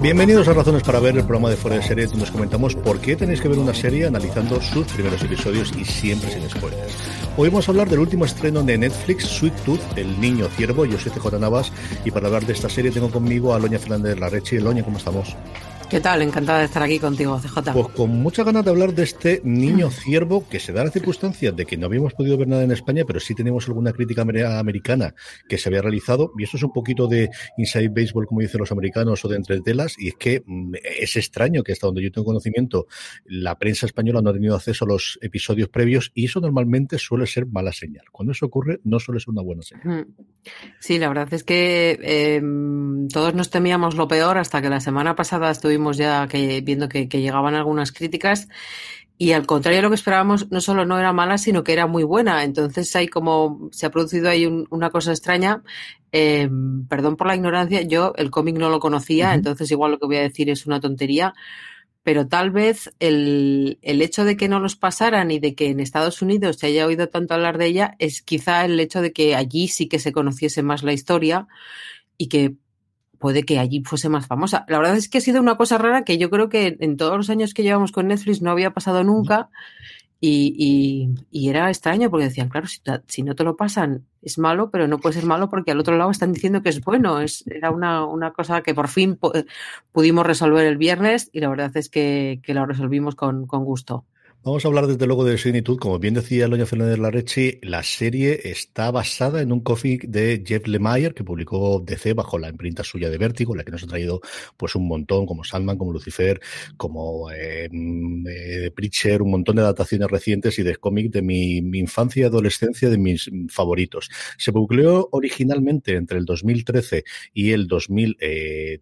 Bienvenidos a Razones para Ver, el programa de Fuera de Serie, donde nos comentamos por qué tenéis que ver una serie analizando sus primeros episodios y siempre sin spoilers. Hoy vamos a hablar del último estreno de Netflix, Sweet Tooth, El Niño Ciervo. Yo soy CJ Navas y para hablar de esta serie tengo conmigo a Loña Fernández Larrechi. Loña, ¿cómo estamos? ¿Qué tal? Encantada de estar aquí contigo, CJ. Pues con muchas ganas de hablar de este niño ciervo que se da la circunstancia de que no habíamos podido ver nada en España, pero sí tenemos alguna crítica americana que se había realizado. Y esto es un poquito de inside baseball, como dicen los americanos, o de entre telas. Y es que mm, es extraño que hasta donde yo tengo conocimiento, la prensa española no ha tenido acceso a los episodios previos y eso normalmente suele ser mala señal. Cuando eso ocurre, no suele ser una buena señal. Mm. Sí, la verdad es que em, todos nos temíamos lo peor hasta que la semana pasada estuvimos ya que, viendo que, llegaban algunas críticas y al contrario de lo que esperábamos, no solo no era mala, sino que era muy buena. Entonces hay como, se ha producido ahí una cosa extraña. Em, perdón por la ignorancia, yo el cómic no lo conocía, entonces igual lo que voy a decir es una tontería, pero tal vez el, el, hecho de que no los pasaran y de que en Estados Unidos se haya oído tanto hablar de ella es quizá el hecho de que allí sí que se conociese más la historia y que puede que allí fuese más famosa. La verdad es que ha sido una cosa rara que yo creo que en todos los años que llevamos con Netflix no había pasado nunca. Y, era extraño porque decían, claro, si, no te lo pasan es malo, pero no puede ser malo porque al otro lado están diciendo que es bueno. Es, era una, cosa que por fin pudimos resolver el viernes y la verdad es que, que lo resolvimos con, con gusto. Vamos a hablar desde luego de Sinitud. Como bien decía Loña Fernández Larrechi, la serie está basada en un cómic de Jeff Lemire que publicó DC bajo la imprenta suya de Vértigo, la que nos ha traído pues un montón, como Sandman, como Lucifer, como eh, eh, Preacher, un montón de adaptaciones recientes y de cómic de mi, infancia y adolescencia, de mis favoritos. Se publicó originalmente entre el 2013 y el 2000. Eh, eh,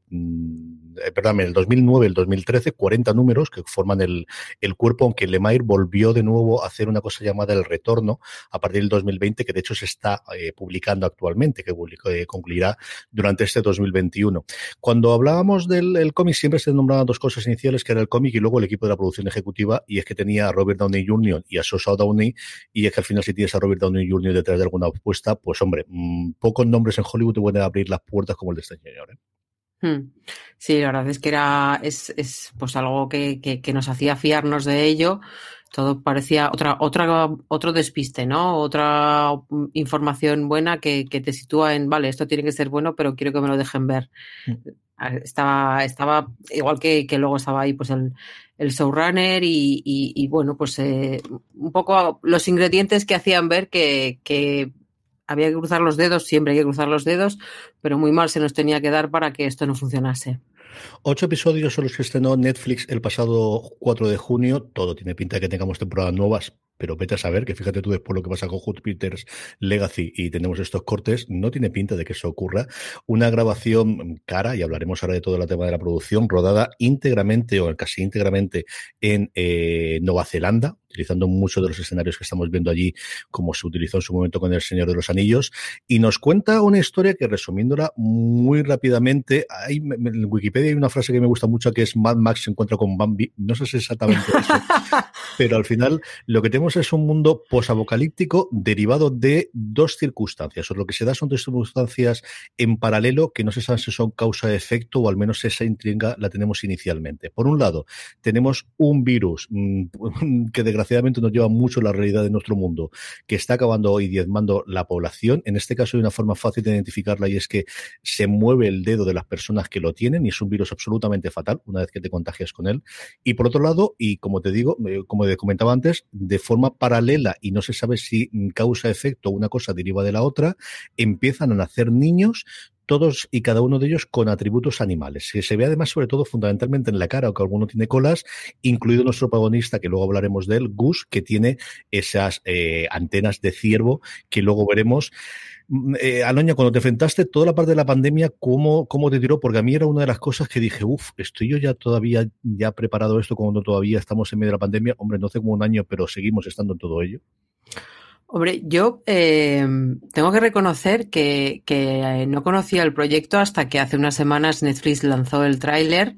perdón, en el 2009 y el 2013, 40 números que forman el, el cuerpo, aunque Lemire volvió de nuevo a hacer una cosa llamada El Retorno a partir del 2020, que de hecho se está eh, publicando actualmente, que eh, concluirá durante este 2021. Cuando hablábamos del cómic, siempre se nombraban dos cosas iniciales, que era el cómic y luego el equipo de la producción ejecutiva, y es que tenía a Robert Downey Jr. y a Sosa Downey, y es que al final si tienes a Robert Downey Jr. detrás de alguna apuesta, pues hombre, mm, pocos nombres en Hollywood te pueden abrir las puertas como el de este señor. ¿eh? Hmm. Sí, la verdad es que era es, es pues algo que, que, nos hacía fiarnos de ello. Todo parecía otra, otra, otro despiste, ¿no? Otra información buena que, que te sitúa en, vale, esto tiene que ser bueno, pero quiero que me lo dejen ver. Hmm. Estaba, estaba igual que, que luego estaba ahí pues el, el showrunner y, y, y bueno, pues eh, un poco los ingredientes que hacían ver que, que había que cruzar los dedos, siempre hay que cruzar los dedos, pero muy mal se nos tenía que dar para que esto no funcionase. Ocho episodios son los que estrenó Netflix el pasado 4 de junio. Todo tiene pinta de que tengamos temporadas nuevas, pero vete a saber que fíjate tú después lo que pasa con Peters Legacy y tenemos estos cortes, no tiene pinta de que eso ocurra. Una grabación cara, y hablaremos ahora de todo el tema de la producción, rodada íntegramente o casi íntegramente en eh, Nueva Zelanda, utilizando muchos de los escenarios que estamos viendo allí, como se utilizó en su momento con El Señor de los Anillos, y nos cuenta una historia que, resumiéndola muy rápidamente, hay, en Wikipedia hay una frase que me gusta mucho que es Mad Max se encuentra con Bambi, no sé si exactamente eso, pero al final lo que tenemos es un mundo posapocalíptico derivado de dos circunstancias, o lo que se da son dos circunstancias en paralelo que no se sabe si son causa-efecto o al menos esa intriga la tenemos inicialmente. Por un lado, tenemos un virus mm, que desgraciadamente nos lleva mucho la realidad de nuestro mundo, que está acabando hoy diezmando la población. En este caso hay una forma fácil de identificarla y es que se mueve el dedo de las personas que lo tienen y es un virus absolutamente fatal una vez que te contagias con él. Y por otro lado, y como te digo, eh, como te comentaba antes, de forma paralela y no se sabe si causa efecto una cosa deriva de la otra, empiezan a nacer niños todos y cada uno de ellos con atributos animales. Que se ve además, sobre todo, fundamentalmente en la cara, aunque alguno tiene colas, incluido nuestro protagonista, que luego hablaremos de él, Gus, que tiene esas eh, antenas de ciervo, que luego veremos. Mm, eh, cuando te enfrentaste toda la parte de la pandemia, ¿cómo, ¿cómo te tiró? Porque a mí era una de las cosas que dije, uff, estoy yo ya todavía ya preparado esto cuando todavía estamos en medio de la pandemia. Hombre, no hace como un año, pero seguimos estando en todo ello. Hombre, yo eh, tengo que reconocer que, que, no conocía el proyecto hasta que hace unas semanas Netflix lanzó el tráiler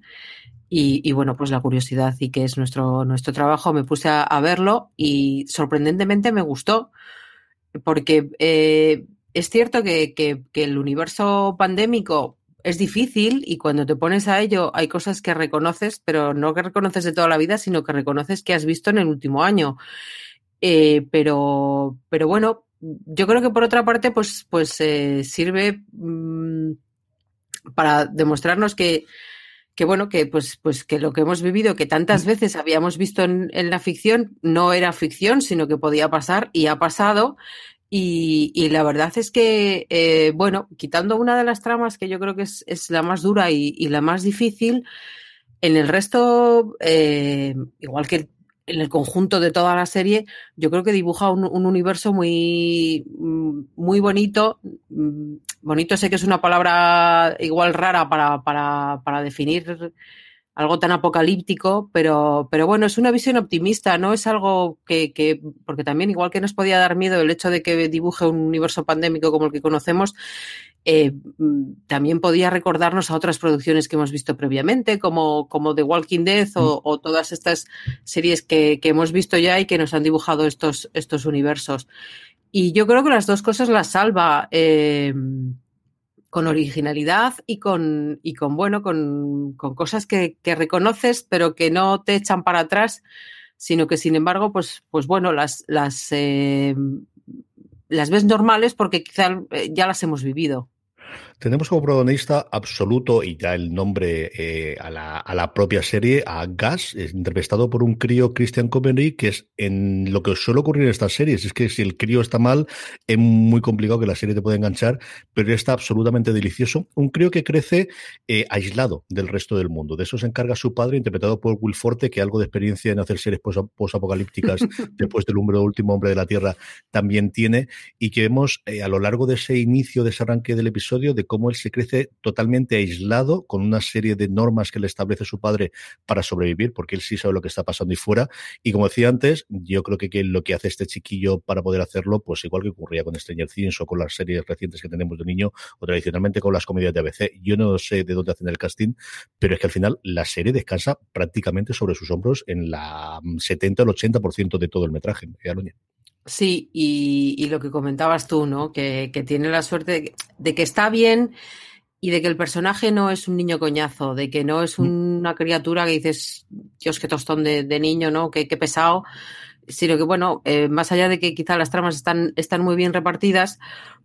y, y, bueno, pues la curiosidad y que es nuestro, nuestro trabajo, me puse a, a verlo y sorprendentemente me gustó porque eh, es cierto que, que, que el universo pandémico es difícil y cuando te pones a ello hay cosas que reconoces, pero no que reconoces de toda la vida, sino que reconoces que has visto en el último año. Eh, pero, pero bueno, yo creo que por otra parte, pues, pues eh, sirve mmm, para demostrarnos que, que bueno, que pues, pues que lo que hemos vivido, que tantas veces habíamos visto en, en la ficción, no era ficción, sino que podía pasar y ha pasado. Y, y, la verdad es que, eh, bueno, quitando una de las tramas que yo creo que es, es la más dura y, y, la más difícil, en el resto, eh, igual que en el conjunto de toda la serie, yo creo que dibuja un, un universo muy, mm, muy bonito. Mm, bonito sé que es una palabra igual rara para, para, para definir algo tan apocalíptico, pero, pero bueno, es una visión optimista, no es algo que, que, porque también igual que nos podía dar miedo el hecho de que dibuje un universo pandémico como el que conocemos, eh, también podía recordarnos a otras producciones que hemos visto previamente, como, como The Walking Dead o, o todas estas series que, que, hemos visto ya y que nos han dibujado estos, estos universos. Y yo creo que las dos cosas las salva. Eh, con originalidad y con, y con bueno, con, con cosas que, que, reconoces, pero que no te echan para atrás, sino que sin embargo, pues, pues bueno, las, las, eh, las ves normales porque quizá eh, ya las hemos vivido. Tenemos como protagonista absoluto, y ya el nombre eh, a, la, a, la, propia serie, a Gas, interpretado por un crío Christian Covenry, que es en lo que suele ocurrir en estas series. Es que si el crío está mal, es muy complicado que la serie te pueda enganchar, pero está absolutamente delicioso. Un crío que crece eh, aislado del resto del mundo. De eso se encarga su padre, interpretado por Will Forte, que algo de experiencia en hacer series post-apocalípticas después del hombre, último hombre de la Tierra también tiene, y que vemos eh, a lo largo de ese inicio, de ese arranque del episodio, de cómo él se crece totalmente aislado con una serie de normas que le establece su padre para sobrevivir, porque él sí sabe lo que está pasando y fuera. Y como decía antes, yo creo que, lo que hace este chiquillo para poder hacerlo, pues igual que ocurría con Stranger Things o con las series recientes que tenemos de niño, o tradicionalmente con las comedias de ABC. Yo no sé de dónde hacen el casting, pero es que al final la serie descansa prácticamente sobre sus hombros en la 70 o el 80% de todo el metraje. ¿eh, Sí, y, y, lo que comentabas tú, ¿no? Que, que tiene la suerte de, de, que está bien y de que el personaje no es un niño coñazo, de que no es una criatura que dices, Dios, qué tostón de, de niño, ¿no? Qué, qué, pesado, sino que, bueno, eh, más allá de que quizá las tramas están, están muy bien repartidas,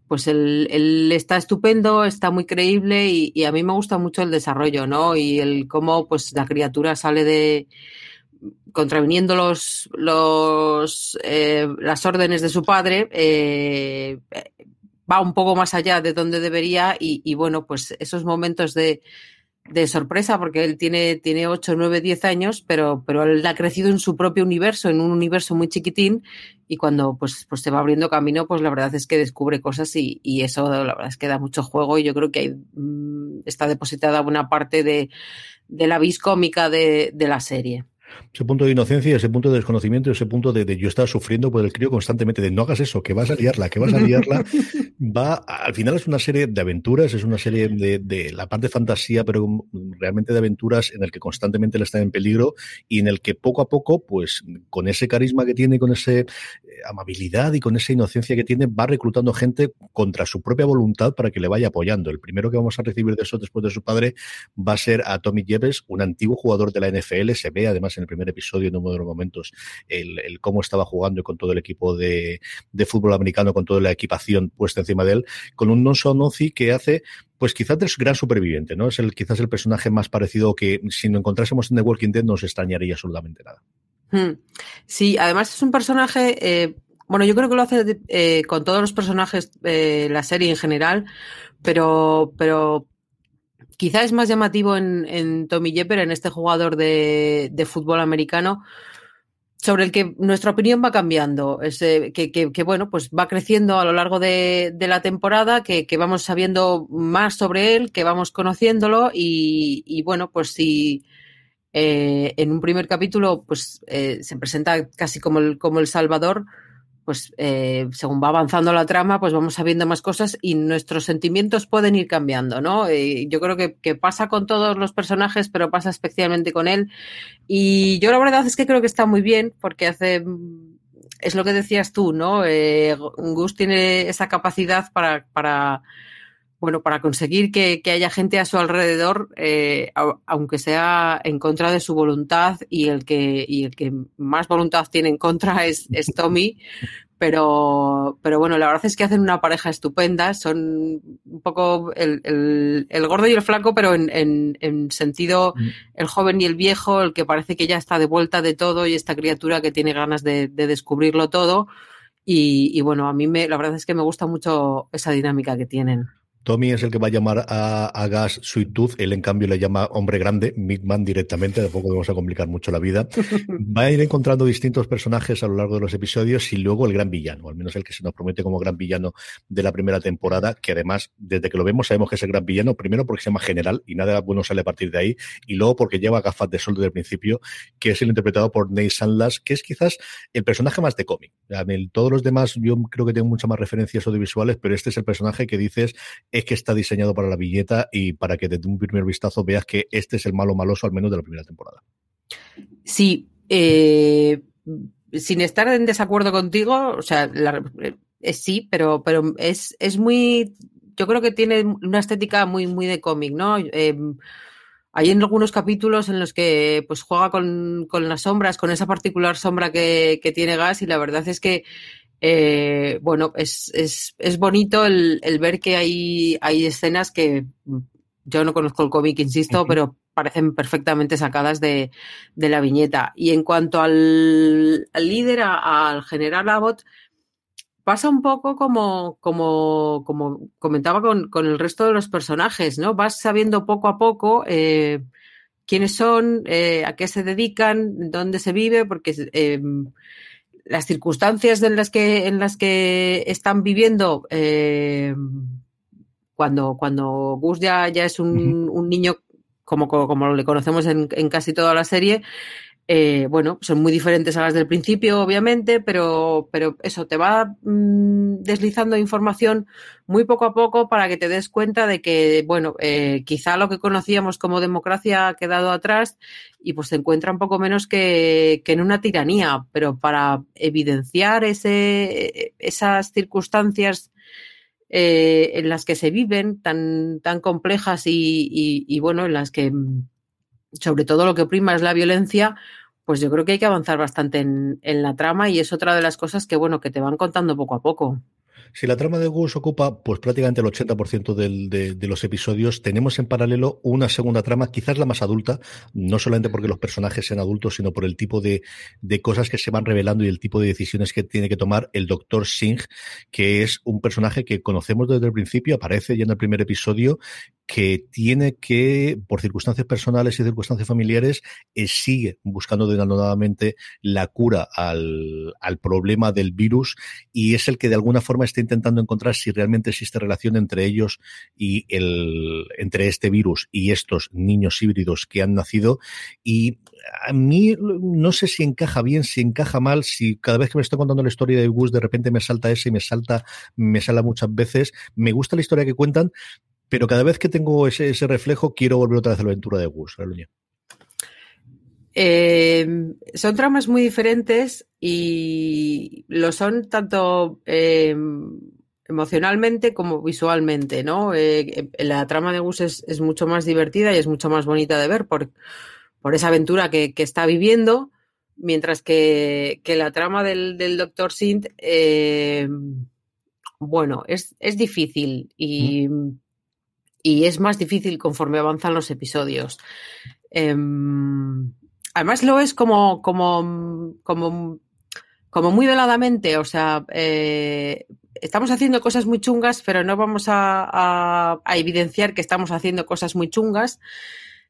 pues él, él está estupendo, está muy creíble y, y, a mí me gusta mucho el desarrollo, ¿no? Y el cómo, pues, la criatura sale de contraviniendo los, eh, las órdenes de su padre, eh, va un poco más allá de donde debería y, bueno, pues esos momentos de, de, sorpresa, porque él tiene, tiene 8, 9, 10 años, pero, pero él ha crecido en su propio universo, en un universo muy chiquitín, y cuando pues, pues se va abriendo camino, pues la verdad es que descubre cosas y, y eso la verdad es que da mucho juego y yo creo que hay, mmm, está depositada buena parte de, de la vis cómica de, de la serie. Ese punto de inocencia, ese punto de desconocimiento, ese punto de, yo estaba sufriendo por el crío constantemente, de no hagas eso, que vas a liarla, que vas a liarla. Va, al final es una serie de aventuras, es una serie de, de la parte de fantasía, pero realmente de aventuras en el que constantemente le está en peligro y en el que poco a poco, pues con ese carisma que tiene, con esa eh, amabilidad y con esa inocencia que tiene, va reclutando gente contra su propia voluntad para que le vaya apoyando. El primero que vamos a recibir de eso después de su padre va a ser a Tommy Jebes, un antiguo jugador de la NFL, se ve además en el primer episodio, en uno de los momentos, el, cómo estaba jugando con todo el equipo de, fútbol americano, con toda la equipación puesta encima de él, con un non Nozi que hace pues quizás el gran superviviente, ¿no? Es el, quizás el personaje más parecido que si lo encontrásemos en The Walking Dead no nos extrañaría absolutamente nada. Hmm. Sí, además es un personaje, eh, bueno, yo creo que lo hace eh, con todos los personajes eh, la serie en general, pero, pero es más llamativo en, Tommy Jepper, en este jugador de, fútbol americano, sobre el que nuestra opinión va cambiando, que, bueno, pues va creciendo a lo largo de, la temporada, que, vamos sabiendo más sobre él, que vamos conociéndolo y, bueno, pues si eh, en un primer capítulo pues eh, se presenta casi como el, como el Salvador, pues eh, según va avanzando la trama, pues vamos sabiendo más cosas y nuestros sentimientos pueden ir cambiando, ¿no? Yo creo que, pasa con todos los personajes, pero pasa especialmente con él. Y yo la verdad es que creo que está muy bien porque hace... Es lo que decías tú, ¿no? Eh, Gus tiene esa capacidad para, para bueno, para conseguir que, haya gente a su alrededor, eh, aunque sea en contra de su voluntad, y el que, y el que más voluntad tiene en contra es, es Tommy. Pero, pero bueno, la verdad es que hacen una pareja estupenda. Son un poco el, el, gordo y el flaco, pero en, en, sentido mm. el joven y el viejo, el que parece que ya está de vuelta de todo y esta criatura que tiene ganas de, de descubrirlo todo. Y, y, bueno, a mí me, la verdad es que me gusta mucho esa dinámica que tienen. Tommy es el que va a llamar a, Gas Sweet Tooth, él en cambio le llama hombre grande, Midman directamente, tampoco vamos a complicar mucho la vida. Va a ir encontrando distintos personajes a lo largo de los episodios y luego el gran villano, al menos el que se nos promete como gran villano de la primera temporada, que además, desde que lo vemos, sabemos que es el gran villano, primero porque se llama General y nada bueno sale a partir de ahí, y luego porque lleva gafas de sol desde el principio, que es el interpretado por Nate Sandlas, que es quizás el personaje más de cómic. Todos los demás yo creo que tienen muchas más referencias audiovisuales, pero este es el personaje que dices es que está diseñado para la billeta y para que desde un primer vistazo veas que este es el malo maloso al menos de la primera temporada. Sí, eh, sin estar en desacuerdo contigo, o sea, eh, sí, pero, pero es, es muy, yo creo que tiene una estética muy, muy de cómic, ¿no? Eh, hay en algunos capítulos en los que pues juega con, las sombras, con esa particular sombra que, que, tiene Gas y la verdad es que eh, bueno, es, es, es bonito el, el, ver que hay, hay escenas que yo no conozco el cómic, insisto, pero parecen perfectamente sacadas de, de, la viñeta. Y en cuanto al, al líder, al general Abbott, pasa un poco como, como, como comentaba con, con, el resto de los personajes, ¿no? Vas sabiendo poco a poco eh, quiénes son, eh, a qué se dedican, dónde se vive, porque eh, las circunstancias en las que, en las que están viviendo eh, cuando, cuando Gus ya, ya es un, un niño como, como, le conocemos en, en, casi toda la serie, eh, bueno, son muy diferentes a las del principio, obviamente, pero, pero eso te va mm, deslizando información muy poco a poco para que te des cuenta de que, bueno, eh, quizá lo que conocíamos como democracia ha quedado atrás y pues se encuentra un poco menos que, que en una tiranía, pero para evidenciar ese, esas circunstancias eh, en las que se viven tan, tan complejas y, y, y bueno, en las que sobre todo lo que prima es la violencia, pues yo creo que hay que avanzar bastante en, en, la trama y es otra de las cosas que, bueno, que te van contando poco a poco. Si la trama de Gus ocupa pues prácticamente el 80% del, de, los episodios, tenemos en paralelo una segunda trama, quizás la más adulta, no solamente porque los personajes sean adultos, sino por el tipo de, de cosas que se van revelando y el tipo de decisiones que tiene que tomar el Doctor Singh, que es un personaje que conocemos desde el principio, aparece ya en el primer episodio que tiene que, por circunstancias personales y circunstancias familiares, eh, sigue buscando denodadamente la cura al, al, problema del virus y es el que de alguna forma está intentando encontrar si realmente existe relación entre ellos y el, entre este virus y estos niños híbridos que han nacido. Y a mí no sé si encaja bien, si encaja mal, si cada vez que me estoy contando la historia de Gus de repente me salta ese y me salta, me sale muchas veces. Me gusta la historia que cuentan, pero cada vez que tengo ese, ese reflejo quiero volver otra vez a la aventura de Gus, eh, son tramas muy diferentes y lo son tanto eh, emocionalmente como visualmente, ¿no? Eh, la trama de Gus es, mucho más divertida y es mucho más bonita de ver por, por esa aventura que, está viviendo, mientras que, la trama del, del Dr. Sint, bueno, es, es difícil y, y, es más difícil conforme avanzan los episodios. Em, además lo es como, como, como, como muy veladamente, o sea, eh, estamos haciendo cosas muy chungas, pero no vamos a, evidenciar que estamos haciendo cosas muy chungas,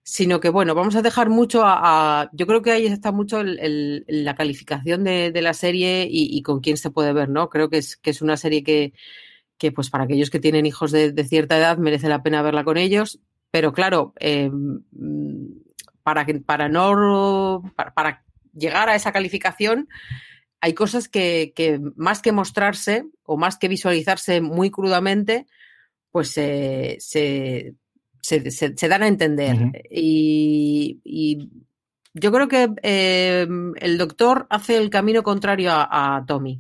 sino que, bueno, vamos a dejar mucho a... yo creo que ahí está mucho la calificación de, la serie y, con quién se puede ver, ¿no? Creo que es, que es una serie que, que, pues para aquellos que tienen hijos de, cierta edad, merece la pena verla con ellos, pero claro, eh, para, que, para no para, llegar a esa calificación hay cosas que, más que mostrarse o más que visualizarse muy crudamente, pues se, se, dan a entender. y, yo creo que eh, el doctor hace el camino contrario a, Tommy.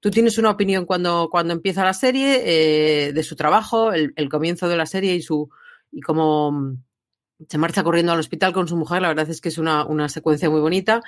Tú tienes una opinión cuando, cuando empieza la serie eh, de su trabajo, el, el, comienzo de la serie y su y cómo, se marcha corriendo al hospital con su mujer, la verdad es que es una, secuencia muy bonita.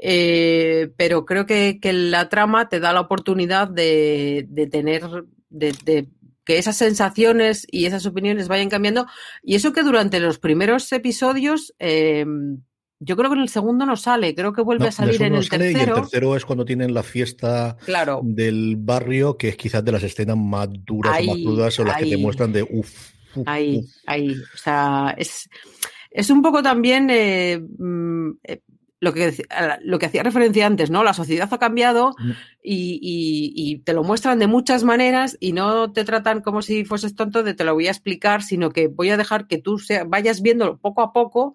Eh, pero creo que, la trama te da la oportunidad de, tener, de, que esas sensaciones y esas opiniones vayan cambiando. Y eso que durante los primeros episodios, em, yo creo que en el segundo no sale, creo que vuelve a salir en el tercero. Y el tercero es cuando tienen la fiesta del barrio, que es quizás de las escenas más duras o más crudas o las que te muestran de uff Ahí, ahí. O sea, es, es un poco también eh, mm, eh, lo, que, lo que hacía referencia antes, ¿no? La sociedad ha cambiado mm. y, te lo muestran de muchas maneras y no te tratan como si fueses tonto de te lo voy a explicar, sino que voy a dejar que tú vayas viendo poco a poco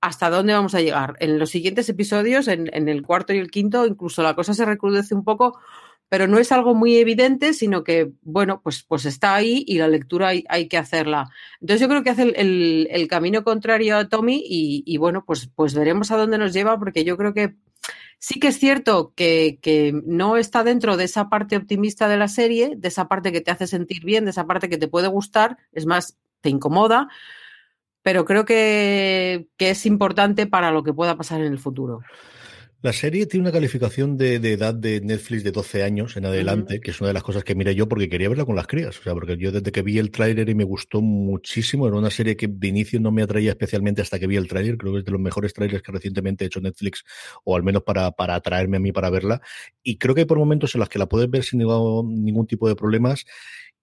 hasta dónde vamos a llegar. En los siguientes episodios, en, en el cuarto y el quinto, incluso la cosa se recrudece un poco pero no es algo muy evidente, sino que, bueno, pues, pues está ahí y la lectura hay, que hacerla. Entonces yo creo que hace el, camino contrario a Tommy y, bueno, pues, pues veremos a dónde nos lleva, porque yo creo que sí que es cierto que, no está dentro de esa parte optimista de la serie, de esa parte que te hace sentir bien, de esa parte que te puede gustar, es más, te incomoda, pero creo que, que es importante para lo que pueda pasar en el futuro. La serie tiene una calificación de, edad de Netflix de 12 años en adelante, que es una de las cosas que miré yo porque quería verla con las crías. O sea, porque yo desde que vi el tráiler y me gustó muchísimo, era una serie que de inicio no me atraía especialmente hasta que vi el tráiler. Creo que es de los mejores trailers que recientemente ha hecho Netflix, o al menos para, para atraerme a mí para verla. Y creo que hay por momentos en los que la puedes ver sin ningún, ningún tipo de problemas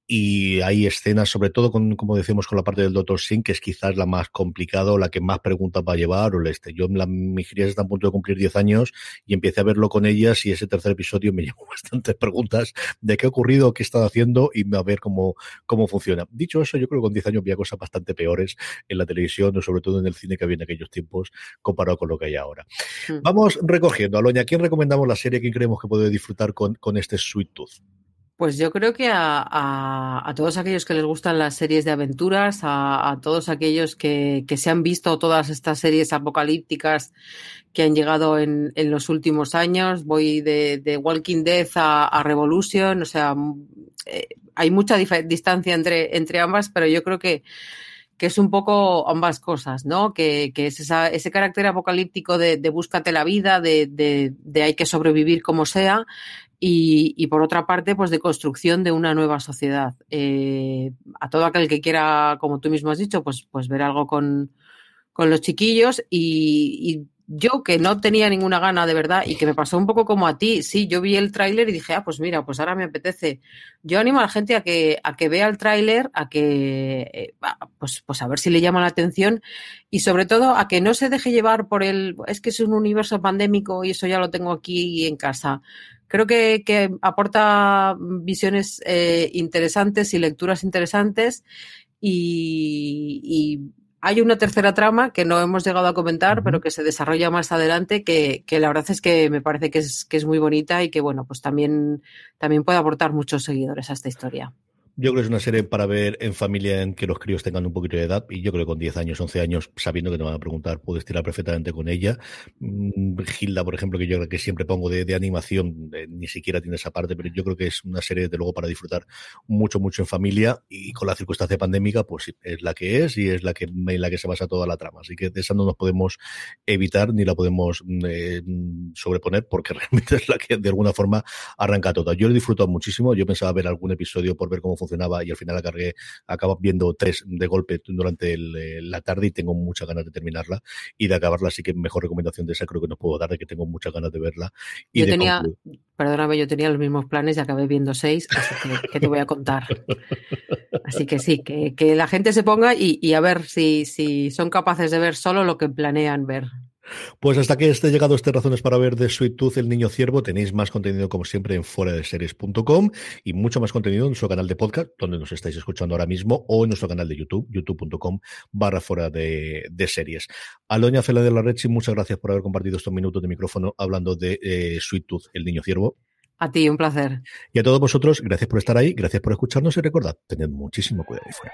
y hay escenas, sobre todo con, como decimos, con la parte del Dr. Sin, que es quizás la más complicada o la que más preguntas va a llevar, o el este. Yo, la, mis crías están a punto de cumplir 10 años y empecé a verlo con ellas y ese tercer episodio me llevó bastantes preguntas de qué ha ocurrido, qué he estado haciendo y a ver cómo, cómo funciona. Dicho eso, yo creo que con 10 años había cosas bastante peores en la televisión, o sobre todo en el cine que había en aquellos tiempos, comparado con lo que hay ahora. Hmm. Vamos recogiendo. Aloña, ¿quién recomendamos la serie que creemos que puede disfrutar con, con este Sweet Tooth? Pues yo creo que a, todos aquellos que les gustan las series de aventuras, a, todos aquellos que, se han visto todas estas series apocalípticas que han llegado en, los últimos años, voy de, Walking Dead a, Revolution, o sea, eh, hay mucha distancia entre, entre ambas, pero yo creo que, que es un poco ambas cosas, ¿no? Que, es ese carácter apocalíptico de, búscate la vida, de, de, hay que sobrevivir como sea, y, por otra parte, pues de construcción de una nueva sociedad. Eh, a todo aquel que quiera, como tú mismo has dicho, pues, pues ver algo con, los chiquillos y, yo que no tenía ninguna gana de verdad y que me pasó un poco como a ti, sí, yo vi el tráiler y dije, ah, pues mira, pues ahora me apetece. Yo animo a la gente a que, a que vea el tráiler, a que, eh, pues, pues a ver si le llama la atención y sobre todo a que no se deje llevar por el, es que es un universo pandémico y eso ya lo tengo aquí en casa creo que, que aporta visiones eh, interesantes y lecturas interesantes y, y, hay una tercera trama que no hemos llegado a comentar, pero que se desarrolla más adelante, que, que, la verdad es que me parece que es, que es muy bonita y que, bueno, pues también, también puede aportar muchos seguidores a esta historia. Yo creo que es una serie para ver en familia en que los críos tengan un poquito de edad y yo creo que con 10 años, 11 años, sabiendo que te van a preguntar, puedes tirar perfectamente con ella. Mm, Gilda, por ejemplo, que yo creo que siempre pongo de, de animación, eh, ni siquiera tiene esa parte, pero yo creo que es una serie, de luego, para disfrutar mucho, mucho en familia y con la circunstancia pandémica, pues es la que es y es la que, en la que se basa toda la trama. Así que de esa no nos podemos evitar ni la podemos mm, eh, sobreponer porque realmente es la que de alguna forma arranca toda. Yo lo he disfrutado muchísimo, yo pensaba ver algún episodio por ver cómo funcionaba y al final la cargué, acabo viendo tres de golpe durante el, eh, la tarde y tengo muchas ganas de terminarla y de acabarla, así que mejor recomendación de esa creo que no puedo dar, de que tengo muchas ganas de verla. Y yo de tenía, concluir. perdóname, yo tenía los mismos planes y acabé viendo seis, así que, que te voy a contar. Así que sí, que, que la gente se ponga y, y a ver si, si son capaces de ver solo lo que planean ver. Pues hasta que esté llegado este Razones para ver de Sweet Tooth, el niño ciervo, tenéis más contenido como siempre en fuera de series.com y mucho más contenido en nuestro canal de podcast, donde nos estáis escuchando ahora mismo, o en nuestro canal de YouTube, youtube.com barra fuera de, de, series. Aloña Fela de la Rechi, muchas gracias por haber compartido estos minutos de micrófono hablando de eh, Sweet Tooth, el niño ciervo. A ti, un placer. Y a todos vosotros, gracias por estar ahí, gracias por escucharnos y recordad, tened muchísimo cuidado ahí fuera.